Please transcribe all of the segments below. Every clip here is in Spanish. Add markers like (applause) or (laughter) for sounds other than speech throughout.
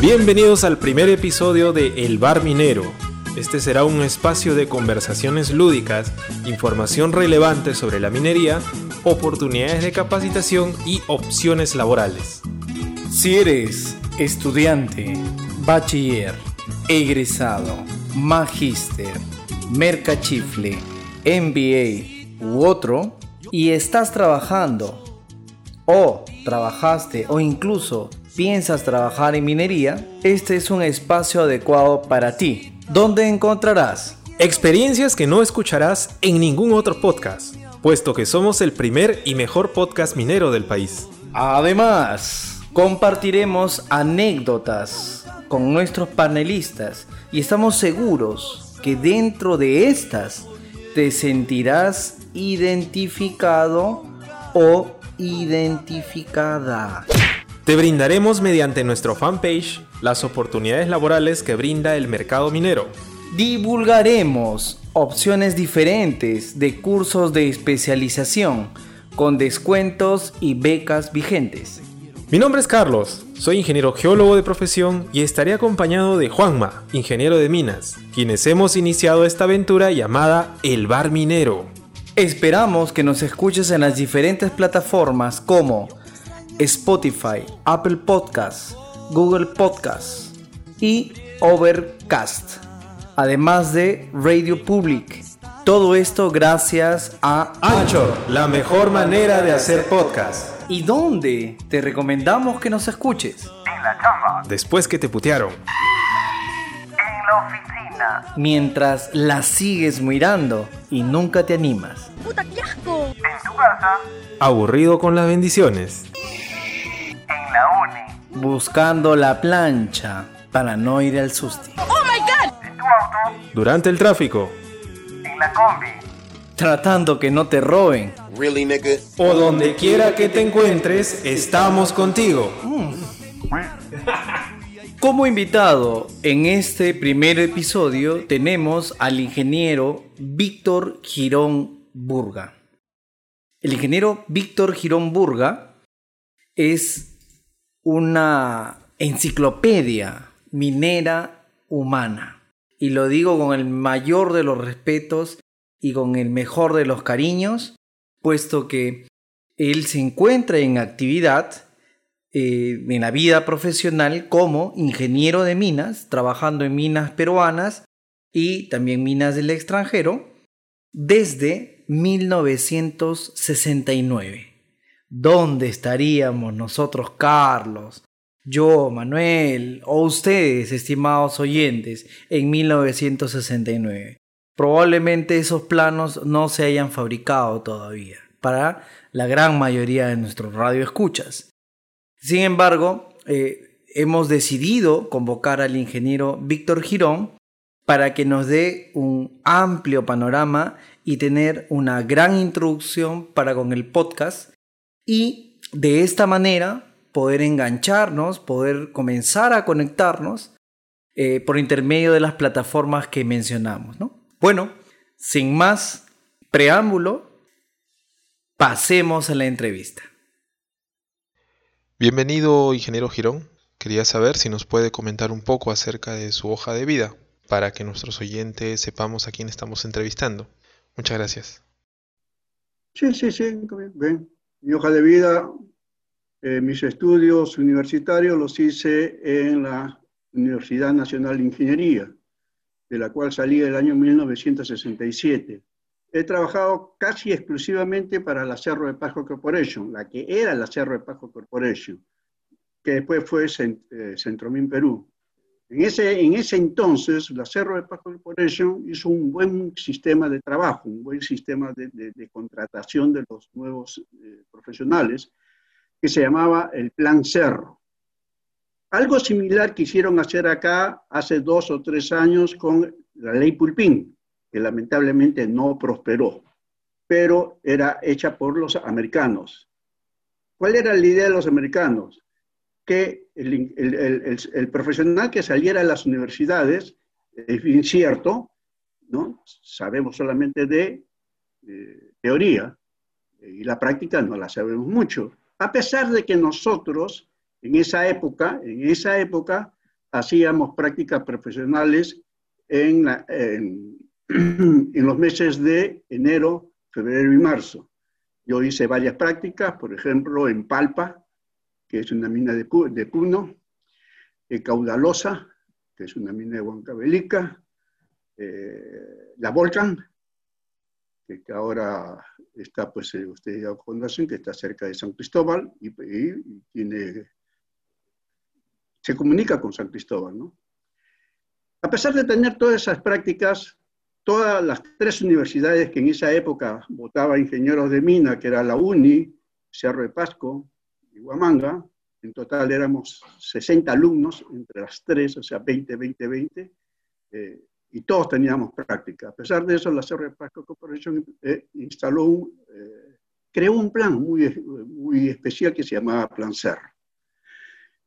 Bienvenidos al primer episodio de El Bar Minero. Este será un espacio de conversaciones lúdicas, información relevante sobre la minería, oportunidades de capacitación y opciones laborales. Si eres estudiante, bachiller, egresado, magíster, mercachifle, MBA u otro, y estás trabajando o trabajaste o incluso piensas trabajar en minería, este es un espacio adecuado para ti, donde encontrarás experiencias que no escucharás en ningún otro podcast, puesto que somos el primer y mejor podcast minero del país. Además, compartiremos anécdotas con nuestros panelistas y estamos seguros que dentro de estas te sentirás identificado o identificada. Te brindaremos mediante nuestro fanpage las oportunidades laborales que brinda el mercado minero. Divulgaremos opciones diferentes de cursos de especialización con descuentos y becas vigentes. Mi nombre es Carlos, soy ingeniero geólogo de profesión y estaré acompañado de Juanma, ingeniero de minas, quienes hemos iniciado esta aventura llamada El Bar Minero. Esperamos que nos escuches en las diferentes plataformas como Spotify, Apple Podcasts, Google Podcasts y Overcast, además de Radio Public. Todo esto gracias a Anchor, la mejor manera de hacer podcast. ¿Y dónde te recomendamos que nos escuches? En la chamba. Después que te putearon. En la oficina. Mientras la sigues mirando y nunca te animas. ¡Puta, qué asco! En tu casa. Aburrido con las bendiciones. En la uni. Buscando la plancha para no ir al susti. ¡Oh, my God! En tu auto. Durante el tráfico. En la combi. Tratando que no te roben. Really, nigga? O donde quiera que te encuentres, estamos contigo. Como invitado en este primer episodio tenemos al ingeniero Víctor Girón Burga. El ingeniero Víctor Girón Burga es una enciclopedia minera humana. Y lo digo con el mayor de los respetos y con el mejor de los cariños, puesto que él se encuentra en actividad eh, en la vida profesional como ingeniero de minas, trabajando en minas peruanas y también minas del extranjero, desde 1969. ¿Dónde estaríamos nosotros, Carlos, yo, Manuel, o ustedes, estimados oyentes, en 1969? Probablemente esos planos no se hayan fabricado todavía para la gran mayoría de nuestros radioescuchas. Sin embargo, eh, hemos decidido convocar al ingeniero Víctor Girón para que nos dé un amplio panorama y tener una gran introducción para con el podcast y de esta manera poder engancharnos, poder comenzar a conectarnos eh, por intermedio de las plataformas que mencionamos. ¿no? Bueno, sin más preámbulo, pasemos a la entrevista. Bienvenido, ingeniero Girón. Quería saber si nos puede comentar un poco acerca de su hoja de vida, para que nuestros oyentes sepamos a quién estamos entrevistando. Muchas gracias. Sí, sí, sí. Mi hoja de vida, eh, mis estudios universitarios los hice en la Universidad Nacional de Ingeniería, de la cual salí el año 1967. He trabajado casi exclusivamente para la Cerro de Pasco Corporation, la que era la Cerro de Pasco Corporation, que después fue eh, Centromin Perú. En ese, en ese entonces, la Cerro de Pasco Corporation hizo un buen sistema de trabajo, un buen sistema de, de, de contratación de los nuevos eh, profesionales, que se llamaba el Plan Cerro. Algo similar quisieron hacer acá hace dos o tres años con la ley Pulpín, que lamentablemente no prosperó, pero era hecha por los americanos. ¿Cuál era la idea de los americanos? Que el, profesional que saliera de las universidades, es incierto, ¿no? sabemos solamente de eh, teoría, y la práctica no la sabemos mucho, a pesar de que nosotros En esa época, en esa época, hacíamos prácticas profesionales en, la- en- (clears throat) en los meses de enero, febrero y marzo. Yo hice varias prácticas, por ejemplo, en Palpa, que es una mina de, de Puno, en Caudalosa, que es una mina de Huancavelica, eh, la Volcan, que, ahora está, pues, eh, ustedes ya conocen, que está cerca de San Cristóbal y- y tiene, se comunica con San Cristóbal, ¿no? A pesar de tener todas esas prácticas, todas las tres universidades que en esa época votaba ingenieros de mina, que era la UNI, Cerro de Pasco y Huamanga, en total éramos 60 alumnos entre las tres, o sea, 20, 20, 20, eh, y todos teníamos práctica. A pesar de eso, la Cerro de Pasco Corporation eh, instaló un, eh, creó un plan muy, muy especial que se llamaba Plan Cerro.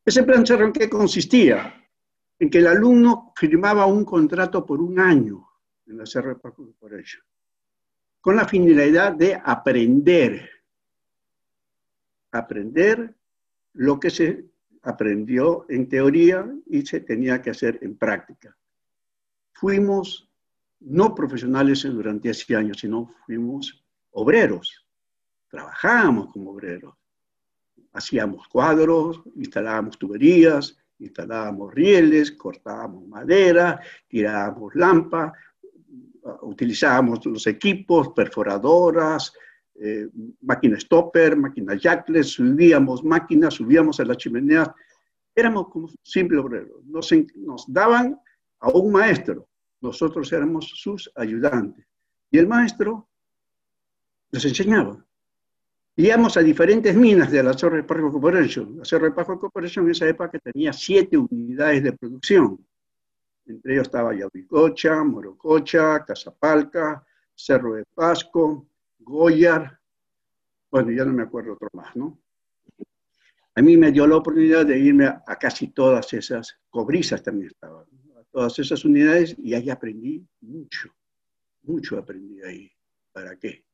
Ese Plan Cerro, ¿en qué consistía? En que el alumno firmaba un contrato por un año en la de Pasco Corporation, con la finalidad de aprender, aprender lo que se aprendió en teoría y se tenía que hacer en práctica. Fuimos no profesionales durante ese año, sino fuimos obreros, trabajábamos como obreros, hacíamos cuadros, instalábamos tuberías, instalábamos rieles, cortábamos madera, tirábamos lampa, utilizábamos los equipos, perforadoras, eh, máquina stopper, máquina jackless, subíamos máquinas, subíamos a las chimeneas. Éramos como simples obreros. Nos, nos daban a un maestro, nosotros éramos sus ayudantes. Y el maestro nos enseñaba. Íbamos a diferentes minas de la Cerro de Pasco Corporation. La Cerro de Pasco Corporation en esa época tenía siete unidades de producción. Entre ellos estaba Yauricocha, Morococha, Casapalca, Cerro de Pasco, Goyar, bueno, ya no me acuerdo otro más, ¿no? A mí me dio la oportunidad de irme a, casi todas esas, Cobrizas también estaban, a todas esas unidades y ahí aprendí mucho, mucho aprendí ahí. ¿Para qué?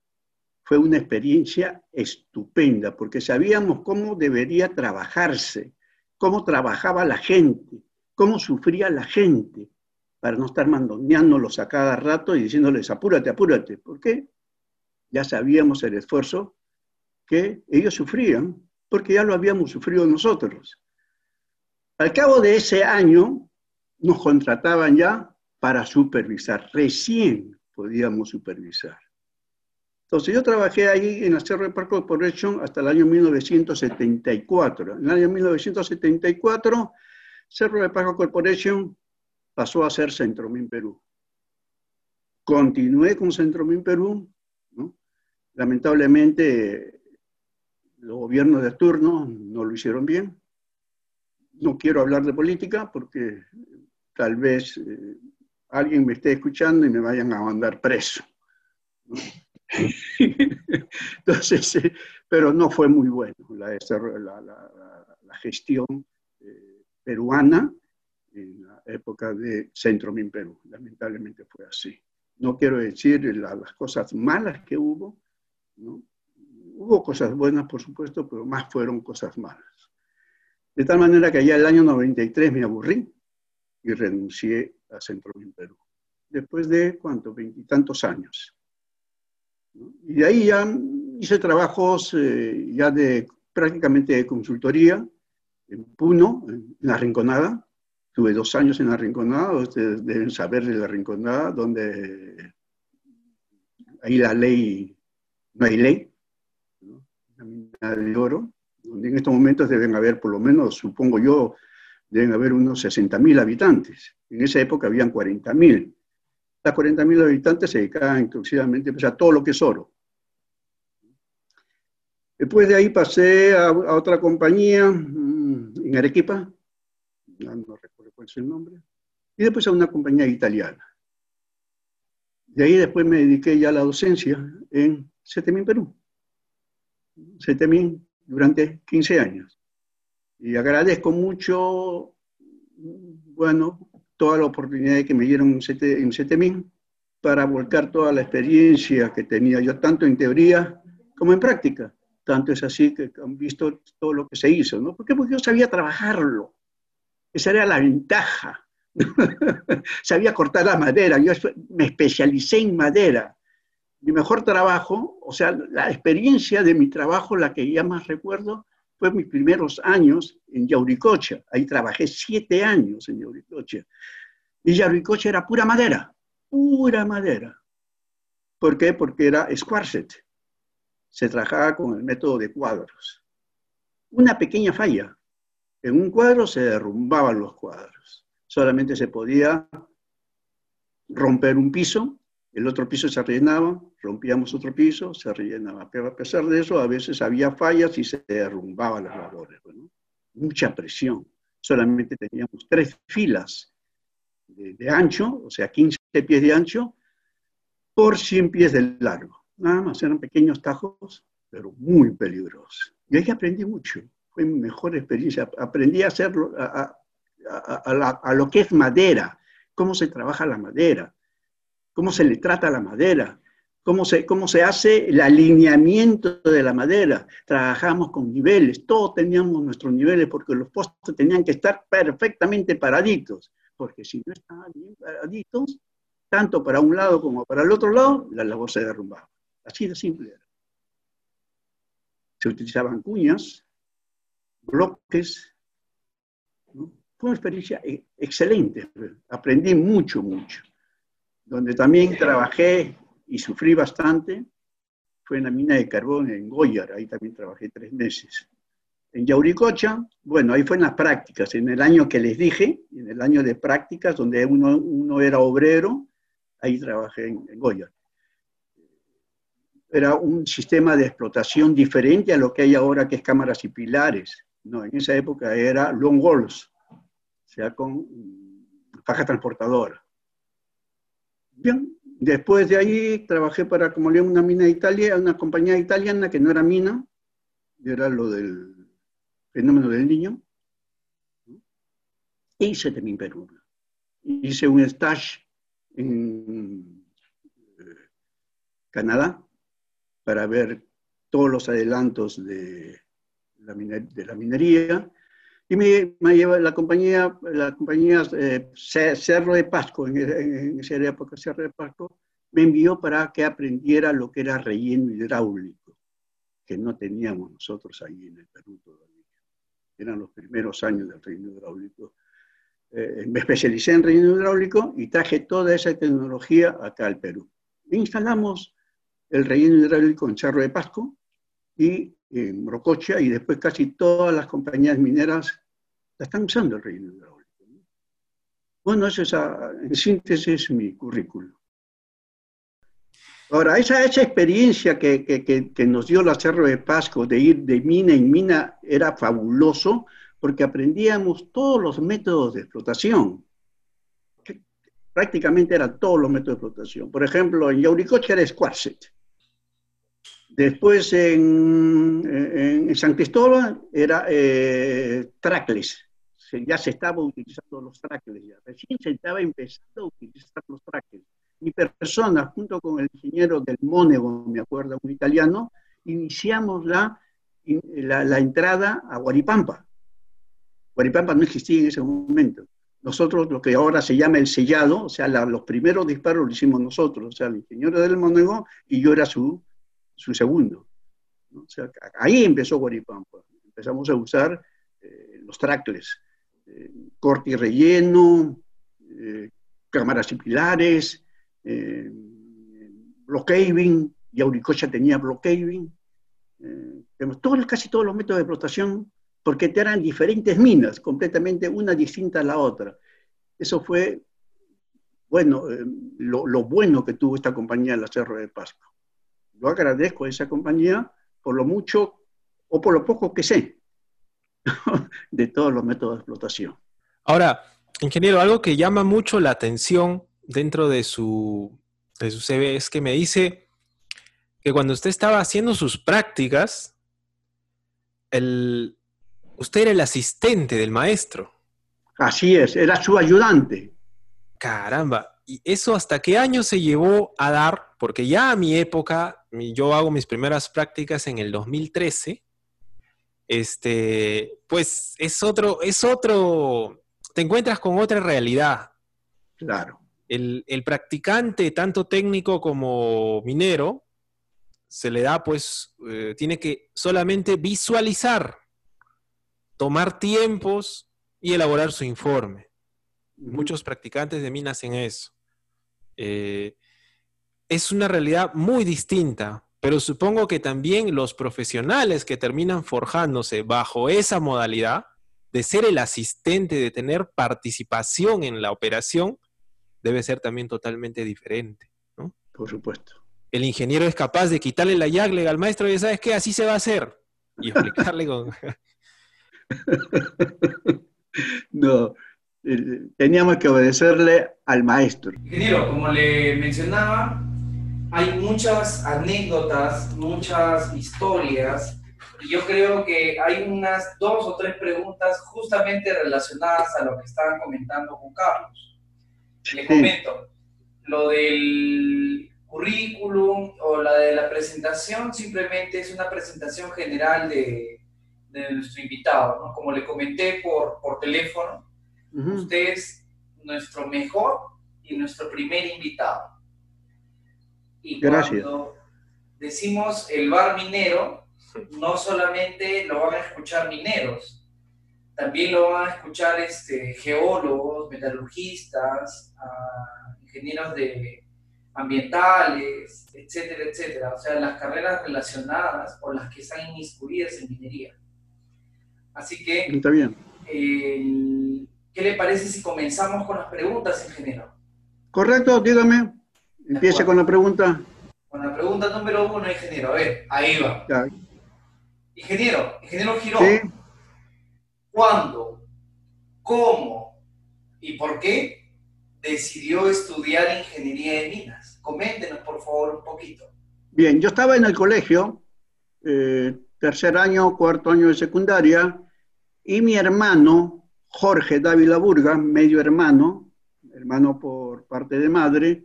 Fue una experiencia estupenda porque sabíamos cómo debería trabajarse, cómo trabajaba la gente, cómo sufría la gente, para no estar mandoneándolos a cada rato y diciéndoles apúrate, apúrate. ¿Por qué? Ya sabíamos el esfuerzo que ellos sufrían, porque ya lo habíamos sufrido nosotros. Al cabo de ese año, nos contrataban ya para supervisar. Recién podíamos supervisar. Entonces yo trabajé ahí en la Cerro Park Corporation hasta el año 1974. En el año 1974, Cerro de Park Corporation pasó a ser Centromin Perú. Continué con Centromin Perú. Lamentablemente, los gobiernos de turno no lo hicieron bien. No quiero hablar de política porque tal vez eh, alguien me esté escuchando y me vayan a mandar preso. ¿no? (laughs) Entonces, eh, pero no fue muy bueno la, gestión peruana en la época de Centromin Perú. Lamentablemente fue así. No quiero decir la, las cosas malas que hubo, ¿no? Hubo cosas buenas, por supuesto, pero más fueron cosas malas. De tal manera que ya el año 93 me aburrí y renuncié a Centromin Perú. Después de, ¿cuánto? Veintitantos años. ¿no? Y de ahí ya hice trabajos eh, ya de prácticamente de consultoría en Puno, en la Rinconada. Tuve dos años en la Rinconada, ustedes deben saber de la Rinconada, donde ahí la ley, no hay ley, la mina de oro, donde en estos momentos deben haber, por lo menos, supongo yo, deben haber unos 60.000 habitantes. En esa época habían 40.000. Las 40.000 habitantes se dedicaban exclusivamente pues, a todo lo que es oro. Después de ahí pasé a, otra compañía en Arequipa, no, recuerdo cuál es el nombre, y después a una compañía italiana. De ahí después me dediqué ya a la docencia en Setemín, Perú. Setemín durante 15 años. Y agradezco mucho, bueno, toda la oportunidad que me dieron en Setemín para volcar toda la experiencia que tenía yo, tanto en teoría como en práctica. Tanto es así que han visto todo lo que se hizo, ¿no? ¿Por qué? Porque yo sabía trabajarlo. Esa era la ventaja. (laughs) sabía cortar la madera. Yo me especialicé en madera. Mi mejor trabajo, o sea, la experiencia de mi trabajo, la que ya más recuerdo, fue mis primeros años en Yauricocha. Ahí trabajé siete años en Yauricocha. Y Yauricocha era pura madera, pura madera. ¿Por qué? Porque era squarset. Se trabajaba con el método de cuadros. Una pequeña falla. En un cuadro se derrumbaban los cuadros. Solamente se podía romper un piso, el otro piso se rellenaba, rompíamos otro piso, se rellenaba. Pero a pesar de eso, a veces había fallas y se derrumbaban las labores. mucha presión. Solamente teníamos tres filas de, de, ancho, o sea, 15 pies de ancho, por 100 pies de largo. Nada más, eran pequeños tajos, pero muy peligrosos. Y ahí aprendí mucho. Fue mi mejor experiencia. Aprendí a hacerlo, a, lo que es madera, cómo se trabaja la madera, cómo se le trata la madera, cómo se, cómo se hace el alineamiento de la madera. Trabajamos con niveles, todos teníamos nuestros niveles porque los postes tenían que estar perfectamente paraditos, porque si no estaban bien paraditos, tanto para un lado como para el otro lado, la labor se derrumbaba. Así de simple era. Se utilizaban cuñas, bloques. Fue una experiencia e, excelente. Aprendí mucho, mucho. Donde también trabajé y sufrí bastante fue en la mina de carbón en Goyar. Ahí también trabajé tres meses. En Yauricocha, bueno, ahí fue en las prácticas, en el año que les dije, en el año de prácticas, donde uno, era obrero, ahí trabajé en, en era un sistema de explotación diferente a lo que hay ahora, que es cámaras y pilares. No, en esa época era long walls, o sea, con faja transportadora. Bien, después de ahí trabajé para, como le una mina de Italia, una compañía italiana que no era mina, era lo del fenómeno del niño. E hice también Perú. Hice un stage en eh, Canadá, para ver todos los adelantos de la, de la minería. Y me, me lleva la compañía, la compañía eh, Cerro de Pasco, en, en, esa época Cerro de Pasco, me envió para que aprendiera lo que era relleno hidráulico, que no teníamos nosotros ahí en el Perú todavía. Eran los primeros años del relleno hidráulico. Eh, me especialicé en relleno hidráulico y traje toda esa tecnología acá al Perú. instalamos el relleno hidráulico en Cerro de Pasco y en Rococha, y después casi todas las compañías mineras la están usando el relleno hidráulico. Bueno, eso es, en síntesis es mi currículum. Ahora, esa, esa experiencia que, que, que, nos dio la Cerro de Pasco de ir de mina en mina era fabuloso porque aprendíamos todos los métodos de explotación. Prácticamente eran todos los métodos de explotación. Por ejemplo, en Yauricocha era Squarset. Después en, San Cristóbal era eh, trackless. Ya se estaba utilizando los trackless. Recién se estaba empezando a utilizar los trackless. Mi persona, junto con el ingeniero del Mónego, me acuerdo, un italiano, iniciamos la, la, entrada a Guaripampa. Guaripampa no existía en ese momento. Nosotros, lo que ahora se llama el sellado, o sea, los primeros disparos lo hicimos nosotros, o sea, el ingeniero del Mónego y yo era su su segundo. ahí empezó Guaripampa. Empezamos a usar eh, los tractores, eh, corte y relleno, eh, cámaras y pilares, block caving, y Auricocha tenía block caving. casi todos los métodos de explotación, porque eran diferentes minas, completamente una distinta a la otra. Eso fue, bueno, lo, bueno que tuvo esta compañía, la Cerro de Pasco yo agradezco a esa compañía por lo mucho o por lo poco que sé (laughs) de todos los métodos de explotación. Ahora, ingeniero, algo que llama mucho la atención dentro de su, de su CV es que me dice que cuando usted estaba haciendo sus prácticas, el, usted era el asistente del maestro. Así es, era su ayudante. Caramba, ¿y eso hasta qué año se llevó a dar porque ya a mi época, yo hago mis primeras prácticas en el 2013, este, pues es otro, es otro, te encuentras con otra realidad. Claro. El, el practicante, tanto técnico como minero, se le da, pues, eh, tiene que solamente visualizar, tomar tiempos y elaborar su informe. Muchos practicantes de mina hacen eso. Eh, es una realidad muy distinta, pero supongo que también los profesionales que terminan forjándose bajo esa modalidad de ser el asistente, de tener participación en la operación, debe ser también totalmente diferente. ¿no? Por supuesto. El ingeniero es capaz de quitarle la llagle al maestro y sabes qué, así se va a hacer. Y explicarle con... (laughs) No, eh, teníamos que obedecerle al maestro. Ingeniero, como le mencionaba, hay muchas anécdotas, muchas historias, y yo creo que hay unas dos o tres preguntas justamente relacionadas a lo que estaban comentando con Carlos. Le Sí. comento, lo del currículum o la de la presentación simplemente es una presentación general de, de nuestro invitado, ¿no? Como le comenté por, por teléfono, Ujú. Usted es nuestro mejor y nuestro primer invitado. Y Gracias. cuando decimos el bar minero, no solamente lo van a escuchar mineros, también lo van a escuchar este, geólogos, metalurgistas, ingenieros de ambientales, etcétera, etcétera. O sea, las carreras relacionadas o las que están inmiscuidas en minería. Así que Está bien. ¿Qué le parece si comenzamos con las preguntas, ingeniero? Correcto, dígame. Empiece acuerdo. con la pregunta. Con la pregunta número uno, ingeniero. A ver, ahí va. Ya. Ingeniero, ingeniero Girón, Sí. ¿cuándo, cómo y por qué decidió estudiar ingeniería de minas? Coméntenos, por favor, un poquito. Bien, yo estaba en el colegio, eh, tercer año, cuarto año de secundaria, y mi hermano, Jorge Dávila Burga, medio hermano, hermano por parte de madre,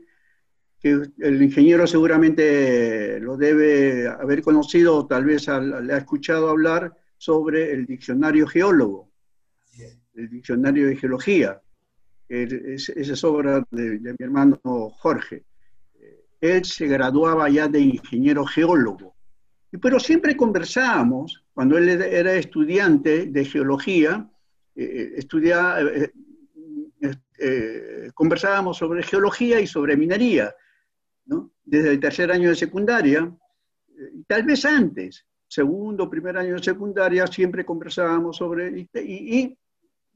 que el ingeniero seguramente lo debe haber conocido o tal vez le ha escuchado hablar sobre el diccionario geólogo, el diccionario de geología. Esa es obra de, mi hermano Jorge. Él se graduaba ya de ingeniero geólogo. Pero siempre conversábamos, cuando él era estudiante de geología, eh, eh, eh, eh, conversábamos sobre geología y sobre minería, ¿no? desde el tercer año de secundaria, eh, tal vez antes, segundo, primer año de secundaria, siempre conversábamos sobre, y,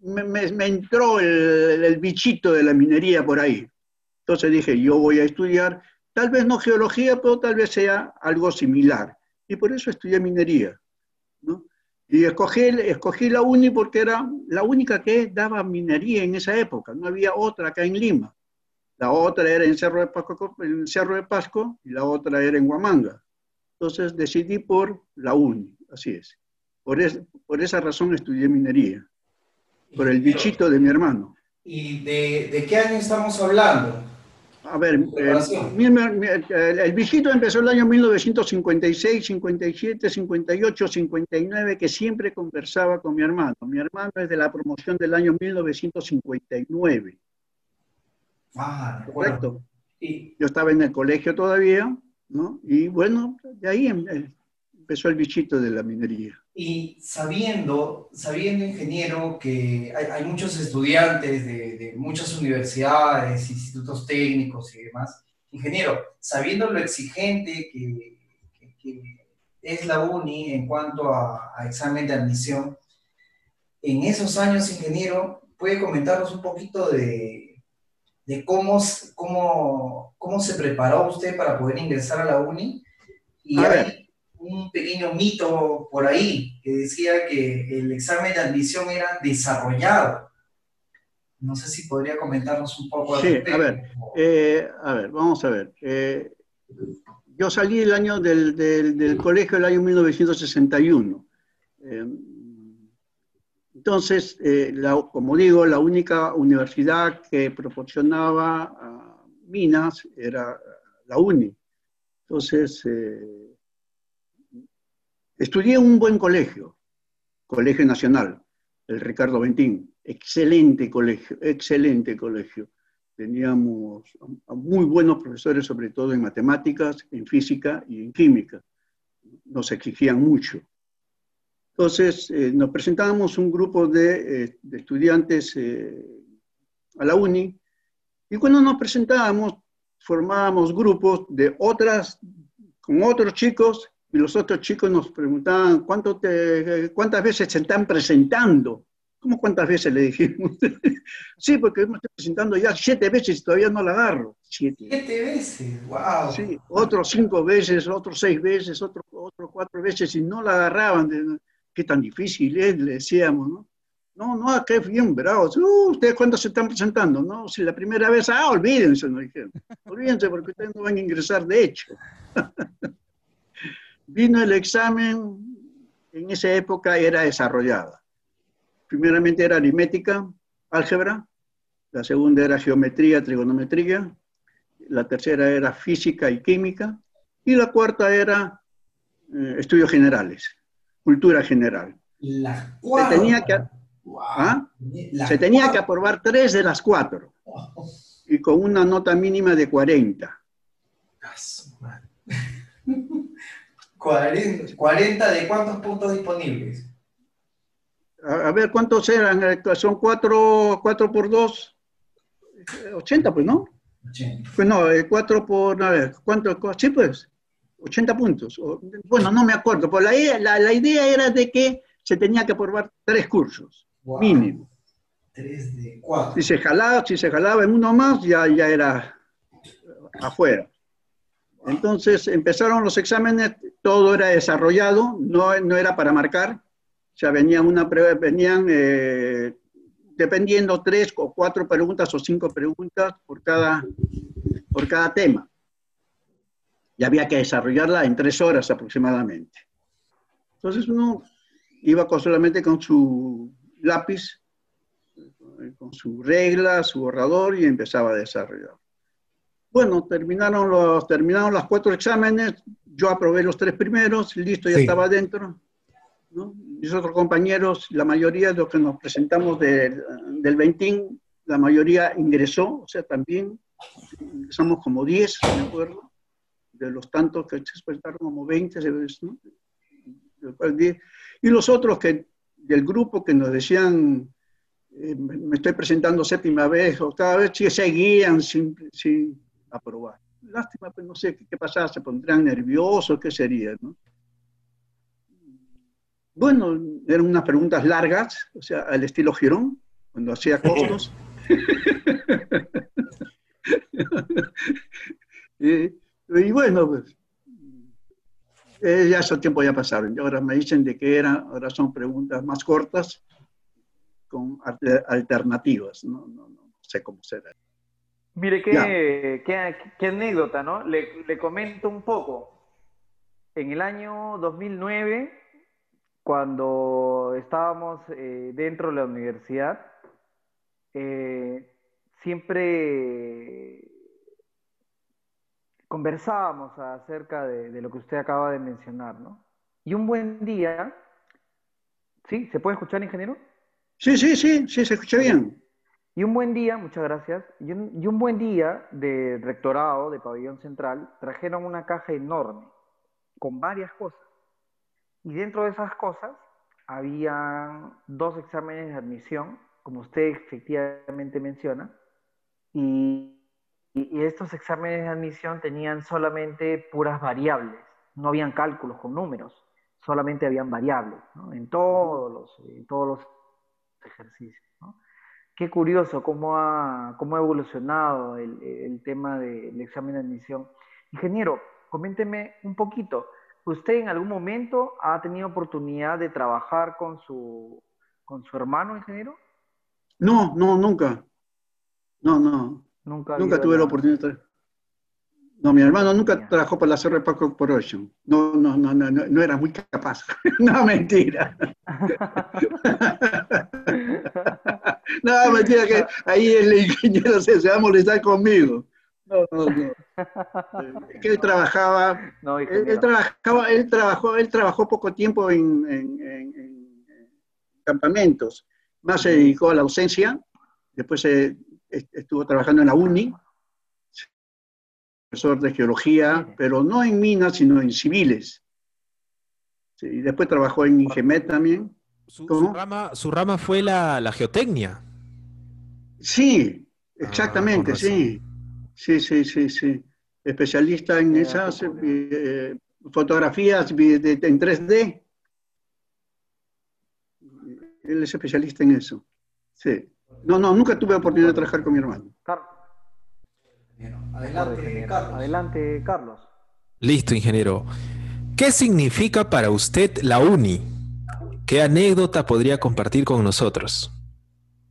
me entró el, el bichito de la minería por ahí. Entonces dije, yo voy a estudiar, tal vez no geología, pero tal vez sea algo similar. Y por eso estudié minería. ¿no? Y escogí, escogí la UNI porque era la única que daba minería en esa época, no había otra acá en Lima. La otra era en Cerro de Pasco, en Cerro de Pasco y la otra era en Huamanga. Entonces decidí por la UNI, así es. Por, es- por esa razón estudié minería, por el bichito de mi hermano. ¿Y de, de qué año estamos hablando? A ver, eh, el, el bichito empezó el año 1956, 57, 58, 59, que siempre conversaba con mi hermano. Mi hermano es de la promoción del año 1959, Ah, de acuerdo. ¿correcto? Y, Yo estaba en el colegio todavía, ¿no? Y bueno, de ahí em- eh, empezó el bichito de la minería. Y sabiendo, sabiendo, ingeniero, que hay, hay muchos estudiantes de, de muchas universidades, institutos técnicos y demás, ingeniero, sabiendo lo exigente que, que- que es la UNI en cuanto a, a examen de admisión, en esos años, ingeniero, ¿puede comentarnos un poquito de, de cómo, cómo, cómo se preparó usted para poder ingresar a la UNI? Y A hay ver. un pequeño mito por ahí que decía que el examen de admisión era desarrollado. No sé si podría comentarnos un poco Sí, a ver, Eh, a ver, vamos a ver. Eh, yo salí el año del, del- del colegio el año 1961. Eh, entonces, eh, como digo, la única universidad que proporcionaba minas era la UNI. Entonces, eh, estudié en un buen colegio, Colegio Nacional, el Ricardo Ventín. Excelente colegio, excelente colegio. Teníamos muy buenos profesores, sobre todo en matemáticas, en física y en química. Nos exigían mucho. Entonces, eh, nos presentábamos un grupo de, eh, de estudiantes eh, a la uni y cuando nos presentábamos, formábamos grupos de otras, con otros chicos y los otros chicos nos preguntaban ¿cuánto te, cuántas veces se están presentando. ¿Cómo cuántas veces le dijimos? (laughs) sí, porque me estoy presentando ya siete veces y todavía no la agarro. Siete. Siete veces, wow. Sí, otros cinco veces, otros seis veces, otros otros cuatro veces y no la agarraban. Qué tan difícil es, le decíamos, ¿no? No, no, acá es bien bravo. Uh, ¿Ustedes cuándo se están presentando? No, si la primera vez, ah, olvídense, nos dijeron. (laughs) Olvídense porque ustedes no van a ingresar de hecho. (laughs) Vino el examen, en esa época era desarrollada. Primeramente era aritmética, álgebra, la segunda era geometría, trigonometría, la tercera era física y química, y la cuarta era eh, estudios generales, cultura general. Las Se cuatro. tenía que, Wow. ¿ah? Las se tenía que aprobar tres de las cuatro, y con una nota mínima de 40. Ah, su madre. 40, 40 de cuántos puntos disponibles? A, a ver, ¿cuántos eran? Eh, Son cuatro, cuatro por dos, eh, 80, pues, ¿no? 80. Pues no, eh, cuatro por, a ver, ¿cuánto? cu- Sí, pues, 80 puntos. O- Bueno, no me acuerdo, pero la, idea- la, la idea era de que se tenía que aprobar tres cursos, Wow. mínimo. 3 de 4. Si se jalaba, si se jalaba en uno más, ya, ya era afuera. Entonces empezaron los exámenes, todo era desarrollado, no, no era para marcar, o sea, venían, una, pre- venían eh, dependiendo tres o cuatro preguntas o cinco preguntas por cada, por cada tema. Y había que desarrollarla en tres horas aproximadamente. Entonces uno iba con- solamente con su lápiz con su regla, su borrador y empezaba a desarrollar. Bueno, terminaron, los, terminaron los cuatro exámenes, yo aprobé los tres primeros, listo, ya Sí. estaba dentro. ¿no? Mis otros compañeros, la mayoría de los que nos presentamos del, del Ventín, la mayoría ingresó, o sea, también ingresamos como 10, me acuerdo, de los tantos que se presentaron como 20, ¿no? Después 10. Y los otros que del grupo que nos decían, eh, me me estoy presentando séptima vez, octava vez, sí seguían sin, sin aprobar. Lástima, pues no sé qué, qué pasaba, se pondrían nerviosos, qué sería, ¿no? Bueno, eran unas preguntas largas, o sea, al estilo Girón, cuando hacía costos. (laughs) (laughs) y, y bueno, pues, eh, ya esos tiempos ya pasaron. Y ahora me dicen de que eran, ahora son preguntas más cortas con alter- alternativas. No, no, no sé cómo será. Mire, qué, qué, qué anécdota, ¿no? Le, le comento un poco. En el año 2009, cuando estábamos eh, dentro de la universidad, eh, siempre conversábamos acerca de, de lo que usted acaba de mencionar, ¿no? Y un buen día, ¿sí? ¿Se puede escuchar, ingeniero? Sí, sí, sí, sí, se escucha bien. Y un buen día, muchas gracias, y un, y un buen día de rectorado de Pabellón Central trajeron una caja enorme con varias cosas. Y dentro de esas cosas había dos exámenes de admisión, como usted efectivamente menciona, y estos exámenes de admisión tenían solamente puras variables, no habían cálculos con números, solamente habían variables, ¿no? En todos los, ejercicios, ¿no? Qué curioso cómo ha, cómo ha evolucionado el, el tema del examen de admisión. Ingeniero, coménteme un poquito. ¿Usted en algún momento ha tenido oportunidad de trabajar con su, con su hermano, ingeniero? No, no, nunca. No, no, Nunca, tuve la la- oportunidad No, mi hermano nunca trabajó para la CR Pack Corporation. No, no, no, no, no, no era muy capaz. (laughs) no, mentira. (laughs) No, mentira, que ahí el ingeniero se, se va a molestar conmigo. No, no, no. Que él (laughs) trabajaba, No, él, trabajaba, él trabajó, él trabajó poco tiempo en, en- en- en campamentos, más se dedicó a la docencia, después se- estuvo trabajando en la UNI, profesor de geología, pero no en minas, sino en civiles. Sí, y después trabajó en Ingemet también. Su, rama, su rama fue la, la geotecnia. Sí, Ah, exactamente, sí. Sí, sí, sí, sí. Especialista en esas eh, fotografías en 3D. Él es especialista en eso. Sí. No, no, nunca tuve oportunidad de trabajar con mi hermano. Car- Adelante, Carlos. Adelante, Carlos. Listo, ingeniero. ¿Qué significa para usted la UNI? ¿Qué anécdota podría compartir con nosotros?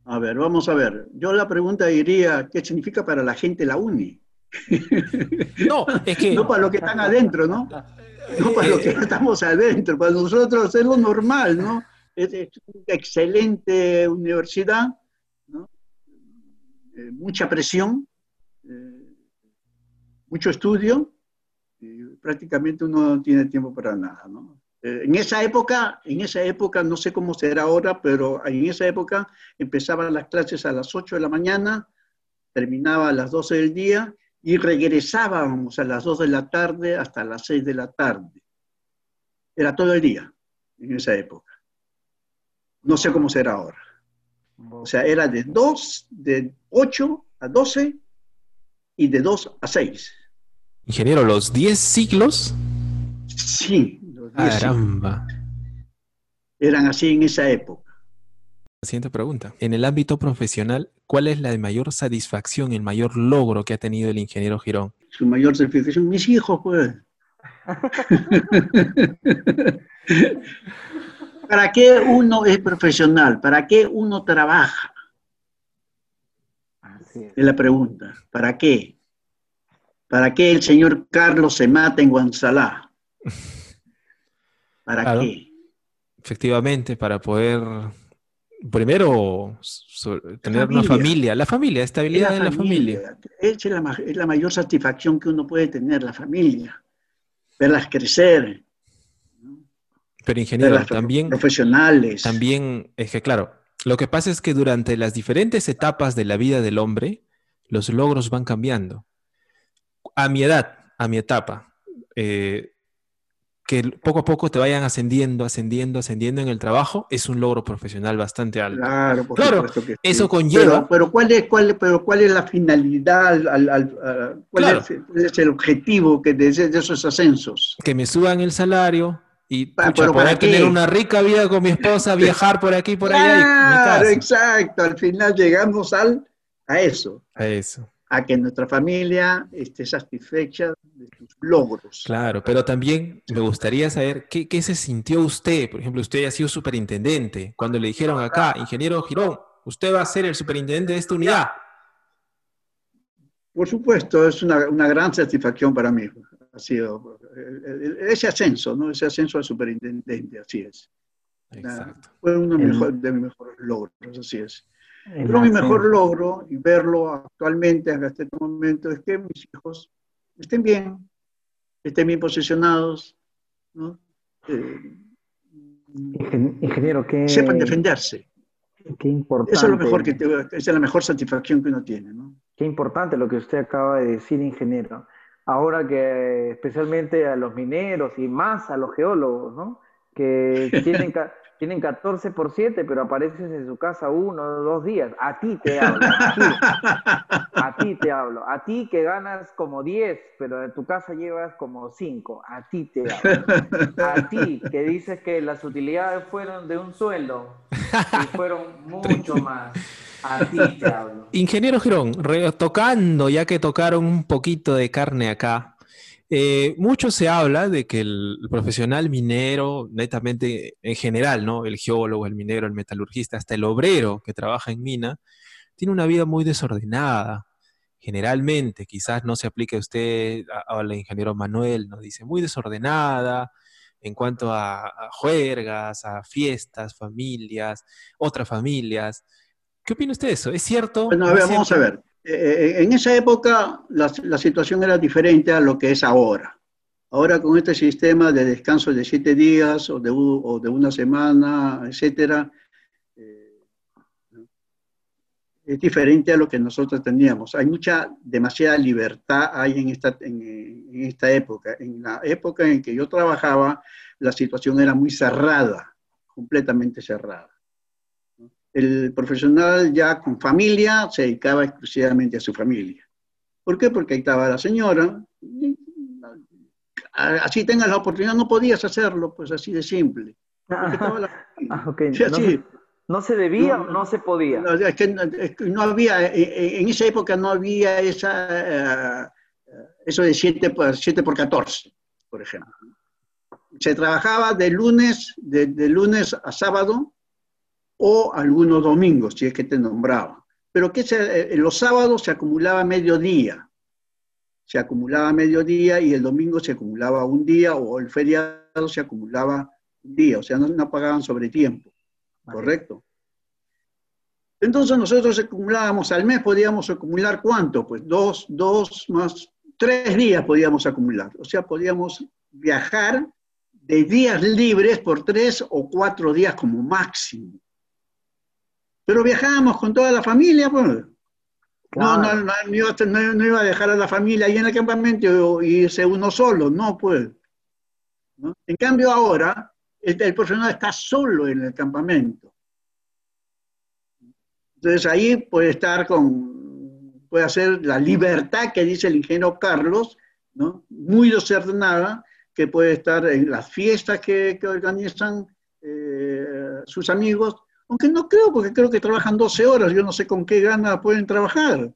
A ver, vamos a ver. Yo la pregunta diría, ¿qué significa para la gente la UNI? (laughs) No, es que (laughs) No para los que están adentro, ¿no? (laughs) No para los que estamos adentro, para nosotros es lo normal, ¿no? Es, una excelente universidad. Eh, mucha presión, eh, mucho estudio, y prácticamente uno no tiene tiempo para nada, ¿no? Eh, en esa época, en esa época, no sé cómo será ahora, pero en esa época empezaban las clases a las 8 de la mañana, terminaba a las 12 del día y regresábamos a las 2 de la tarde hasta las 6 de la tarde. Era todo el día en esa época. No sé cómo será ahora. O sea, era de 2, de 8 a 12 y de 2 a 6. ingeniero, los 10 siglos. Sí, los 10 sí. Caramba. eran así en esa época. Siguiente pregunta. En el ámbito profesional, ¿cuál es la mayor satisfacción, el mayor logro que ha tenido el ingeniero Girón? Su mayor satisfacción, mis hijos, pues. (laughs) (laughs) ¿Para qué uno es profesional? ¿Para qué uno trabaja? Así es. Es la pregunta. ¿Para qué? ¿Para qué el señor Carlos se mata en Guanzalá? (laughs) ¿Para Claro. qué? Efectivamente, para poder, primero, tener una familia. familia, la familia, estabilidad Es en la familia. Esa es la, es la mayor satisfacción que uno puede tener, la familia. Verlas crecer, Pero ingeniero, también, profesionales. también es que claro, lo que pasa es que durante las diferentes etapas de la vida del hombre, los logros van cambiando. A mi edad, a mi etapa, eh, que poco a poco te vayan ascendiendo, ascendiendo, ascendiendo en el trabajo, es un logro profesional bastante alto. Claro, por Claro, supuesto que sí. eso conlleva- Pero, pero ¿cuál, es, cuál, pero ¿cuál es la finalidad? al- al- al- a- ¿cuál, Claro. es, cuál es el objetivo que de, de esos ascensos? que me suban el salario y pucha, pero poder tener una rica vida con mi esposa, (laughs) viajar por aquí, por allá Claro, exacto. Al final llegamos al, a eso, A Eso, a que nuestra familia esté satisfecha de sus logros. claro, pero también me gustaría saber qué, qué se sintió usted, por ejemplo, usted ha sido superintendente, cuando le dijeron acá, ingeniero Girón, usted va a ser el superintendente de esta unidad. Por supuesto, es una, una gran satisfacción para mí. Ha sido eh, ese ascenso, ¿no? Ese ascenso al superintendente, así es. Exacto. Fue uno de, El- mis mejor- de mis mejores logros, así es. El Pero mi mejor logro, y verlo actualmente, hasta este momento, es que mis hijos estén bien, estén bien posicionados, ¿no? Eh, Ingen- Ingeniero, qué, sepan defenderse. qué importante. Eso es lo mejor que te- esa es la mejor satisfacción que uno tiene, ¿no? Qué importante lo que usted acaba de decir, ingeniero. Ahora que especialmente a los mineros y más a los geólogos, ¿no? Que (laughs) tienen, tienen 14 por 7, pero apareces en su casa uno o dos días. A ti te hablo, a ti, a ti te hablo. A ti que ganas como 10, pero en tu casa llevas como 5. A ti te hablo. A ti que dices que las utilidades fueron de un sueldo y fueron (laughs) mucho más. A ti te hablo. Ingeniero Girón, tocando, ya que tocaron un poquito de carne acá, eh, mucho se habla de que el profesional minero, netamente en general, ¿no? El geólogo, el minero, el metalurgista, hasta el obrero que trabaja en mina, tiene una vida muy desordenada. Generalmente, quizás no se aplique a usted, al ingeniero Manuel, nos dice, muy desordenada en cuanto a, a juergas, a fiestas, familias, otras familias. ¿Qué opina usted de eso? ¿Es cierto? Bueno, a ¿No ver, vamos a ver. eh, en esa época la, la situación era diferente a lo que es ahora. Ahora con este sistema de descanso de siete días o de, u- o de una semana, etcétera, eh, es diferente a lo que nosotros teníamos. Hay mucha, demasiada libertad hay en esta, en, en esta época. En la época en que yo trabajaba, la situación era muy cerrada, completamente cerrada. El profesional ya con familia se dedicaba exclusivamente a su familia. ¿Por qué? Porque ahí estaba la señora. y, Así tengas la oportunidad, no podías hacerlo, pues así de simple. La Ah, ok. Sí, No, no se debía No, o no se podía. No, es que, no- es que no había, eh, eh, en esa época no había esa, eh, eso de 7 por, 7 por 14, por ejemplo. Se trabajaba de lunes, de, de lunes a sábado o algunos domingos, si es que te nombraban. Pero que se, eh, los sábados se acumulaba mediodía. Se acumulaba mediodía y el domingo se acumulaba un día o el feriado se acumulaba un día. O sea, no, no pagaban sobre tiempo. Correcto. Entonces nosotros acumulábamos al mes, podíamos acumular cuánto? Pues dos, dos más tres días podíamos acumular. O sea, podíamos viajar de días libres por tres o cuatro días como máximo. Pero viajábamos con toda la familia, pues. No, no, Claro. no, no iba, a- no- no iba a dejar a la familia ahí en el campamento y irse uno solo, no, pues. ¿no? En cambio ahora, el, el profesional está solo en el campamento. Entonces ahí puede estar con, puede hacer la libertad que dice el ingeniero Carlos, ¿no? muy desordenada, que puede estar en las fiestas que, que organizan eh, sus amigos, aunque no creo, porque creo que trabajan 12 horas, yo no sé con qué gana pueden trabajar,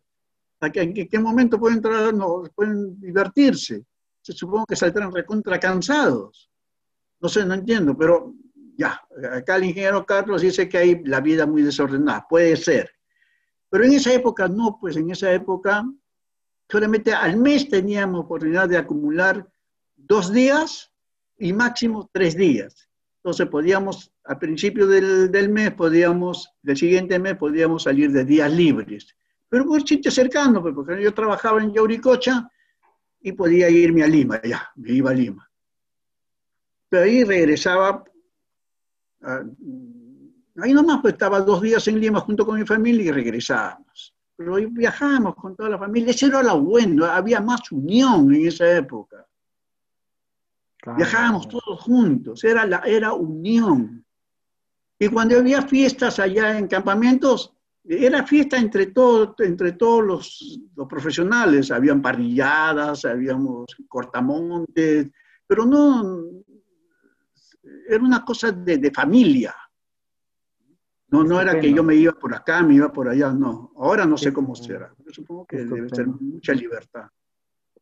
¿A qué- en qué momento pueden trabajar, no, pueden divertirse. Se supongo que saldrán recontra cansados. No sé, no entiendo, pero ya, acá el ingeniero Carlos dice que hay la vida muy desordenada, puede ser. Pero en esa época no, pues en esa época solamente al mes teníamos oportunidad de acumular dos días y máximo tres días. Entonces podíamos, al principio del, del mes, podíamos, del siguiente mes, podíamos salir de días libres. Pero por sitio cercano, pues, porque yo trabajaba en Yauricocha y podía irme a Lima, ya, me iba a Lima. Pero ahí regresaba, ah, ahí nomás pues estaba dos días en Lima junto con mi familia y regresábamos. Pero ahí viajábamos con toda la familia, eso era lo bueno, había más unión en esa época. Claro. Viajábamos todos juntos, era, la, era unión. Y cuando había fiestas allá en campamentos, era fiesta entre, todo, entre todos los, los profesionales, habían parrilladas, habíamos cortamontes, pero no, era una cosa de, de familia. No, no era que Estupendo. yo me iba por acá, me iba por allá, no. Ahora no sé cómo Estupendo. será. Yo supongo que Estupendo. debe ser mucha libertad.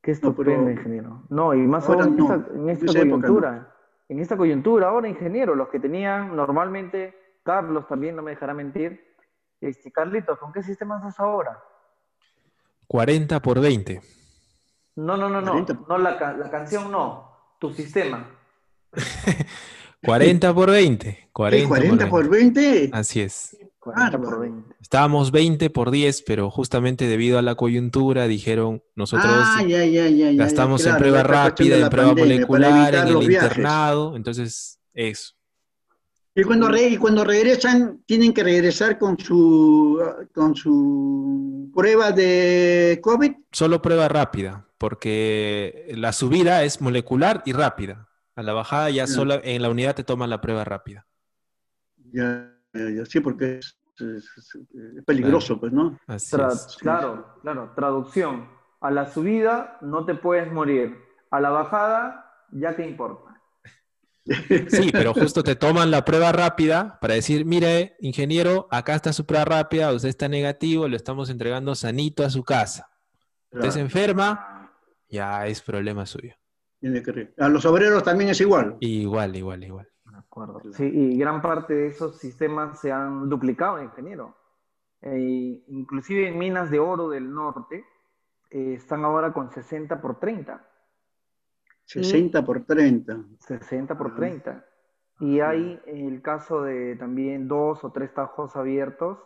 Qué No, pero- estupendo, ingeniero. No, y más Ahora aún en no, esta, en en esta esa época coyuntura. En esta coyuntura, ahora, ingeniero, los que tenían normalmente, Carlos también no me dejará mentir. Este, Carlitos, ¿con qué sistema estás ahora? 40 por 20. No, no, no, no. 40. No, la, la canción no. Tu sistema. (laughs) 40 por 20. 40, ¿Qué, 40 por 20? Así es. 40 por Bárbaro. 20. Estábamos 20 por 10, pero justamente debido a la coyuntura dijeron nosotros Ah, ya, ya, ya, ya, gastamos claro, en prueba rápida, de en prueba pandemia, molecular, en el internado. Entonces, eso. Y cuando, re- y cuando regresan, tienen que regresar con su, con su prueba de COVID. Solo prueba rápida, porque la subida es molecular y rápida. A la bajada ya Ya. solo en la unidad te toman la prueba rápida. Ya, ya, ya, sí, porque es, es- es- es peligroso, pues, ¿no? Así Tra- es. claro, claro. Traducción. A la subida no te puedes morir. A la bajada, ya te importa. Sí, pero justo te toman la prueba rápida para decir, mire, ingeniero, acá está su prueba rápida, usted está negativo, lo estamos entregando sanito a su casa. Usted se Claro, enferma, ya es problema suyo. tiene que re- A los obreros también es igual. Igual, igual, igual. Acuerdo. Sí, y gran parte de esos sistemas se han duplicado, ingeniero. Eh, inclusive en minas de oro del norte eh, están ahora con 60 por 30. 60 por 30. 60 por Ah. 30. Y hay el caso de también dos o tres tajos abiertos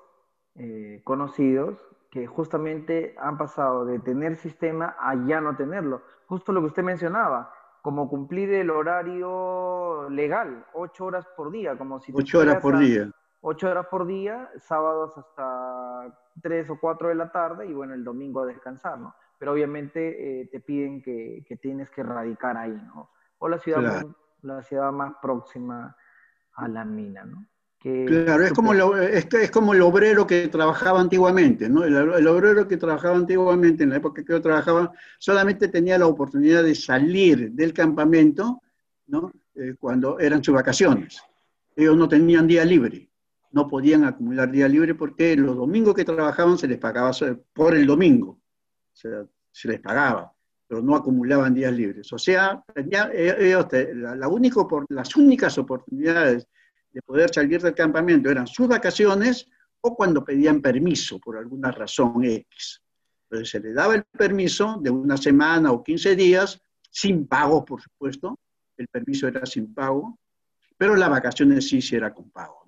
eh, conocidos que justamente han pasado de tener sistema a ya no tenerlo. Justo lo que usted mencionaba, como cumplir el horario legal, ocho horas por día, como si... Ocho horas por día. Ocho horas por día, sábados hasta tres o cuatro de la tarde y bueno, el domingo a descansar, ¿no? Pero obviamente eh, te piden que, que, tienes que radicar ahí, ¿no? O la ciudad, la ciudad más próxima a la mina, ¿no? Claro, es como, lo, es, es, como el obrero que trabajaba antiguamente, ¿no? El, el, obrero que trabajaba antiguamente, en la época que yo trabajaba, solamente tenía la oportunidad de salir del campamento, ¿no? Eh, cuando eran sus vacaciones. Ellos no tenían día libre, no podían acumular día libre porque los domingos que trabajaban se les pagaba por el domingo, o sea, se les pagaba, pero no acumulaban días libres. O sea, tenía, ellos, la, la único, por, las únicas oportunidades de poder salir del campamento eran sus vacaciones o cuando pedían permiso por alguna razón X. Entonces se le daba el permiso de una semana o 15 días, sin pago, por supuesto. El permiso era sin pago, pero las vacaciones sí, sí era con pago.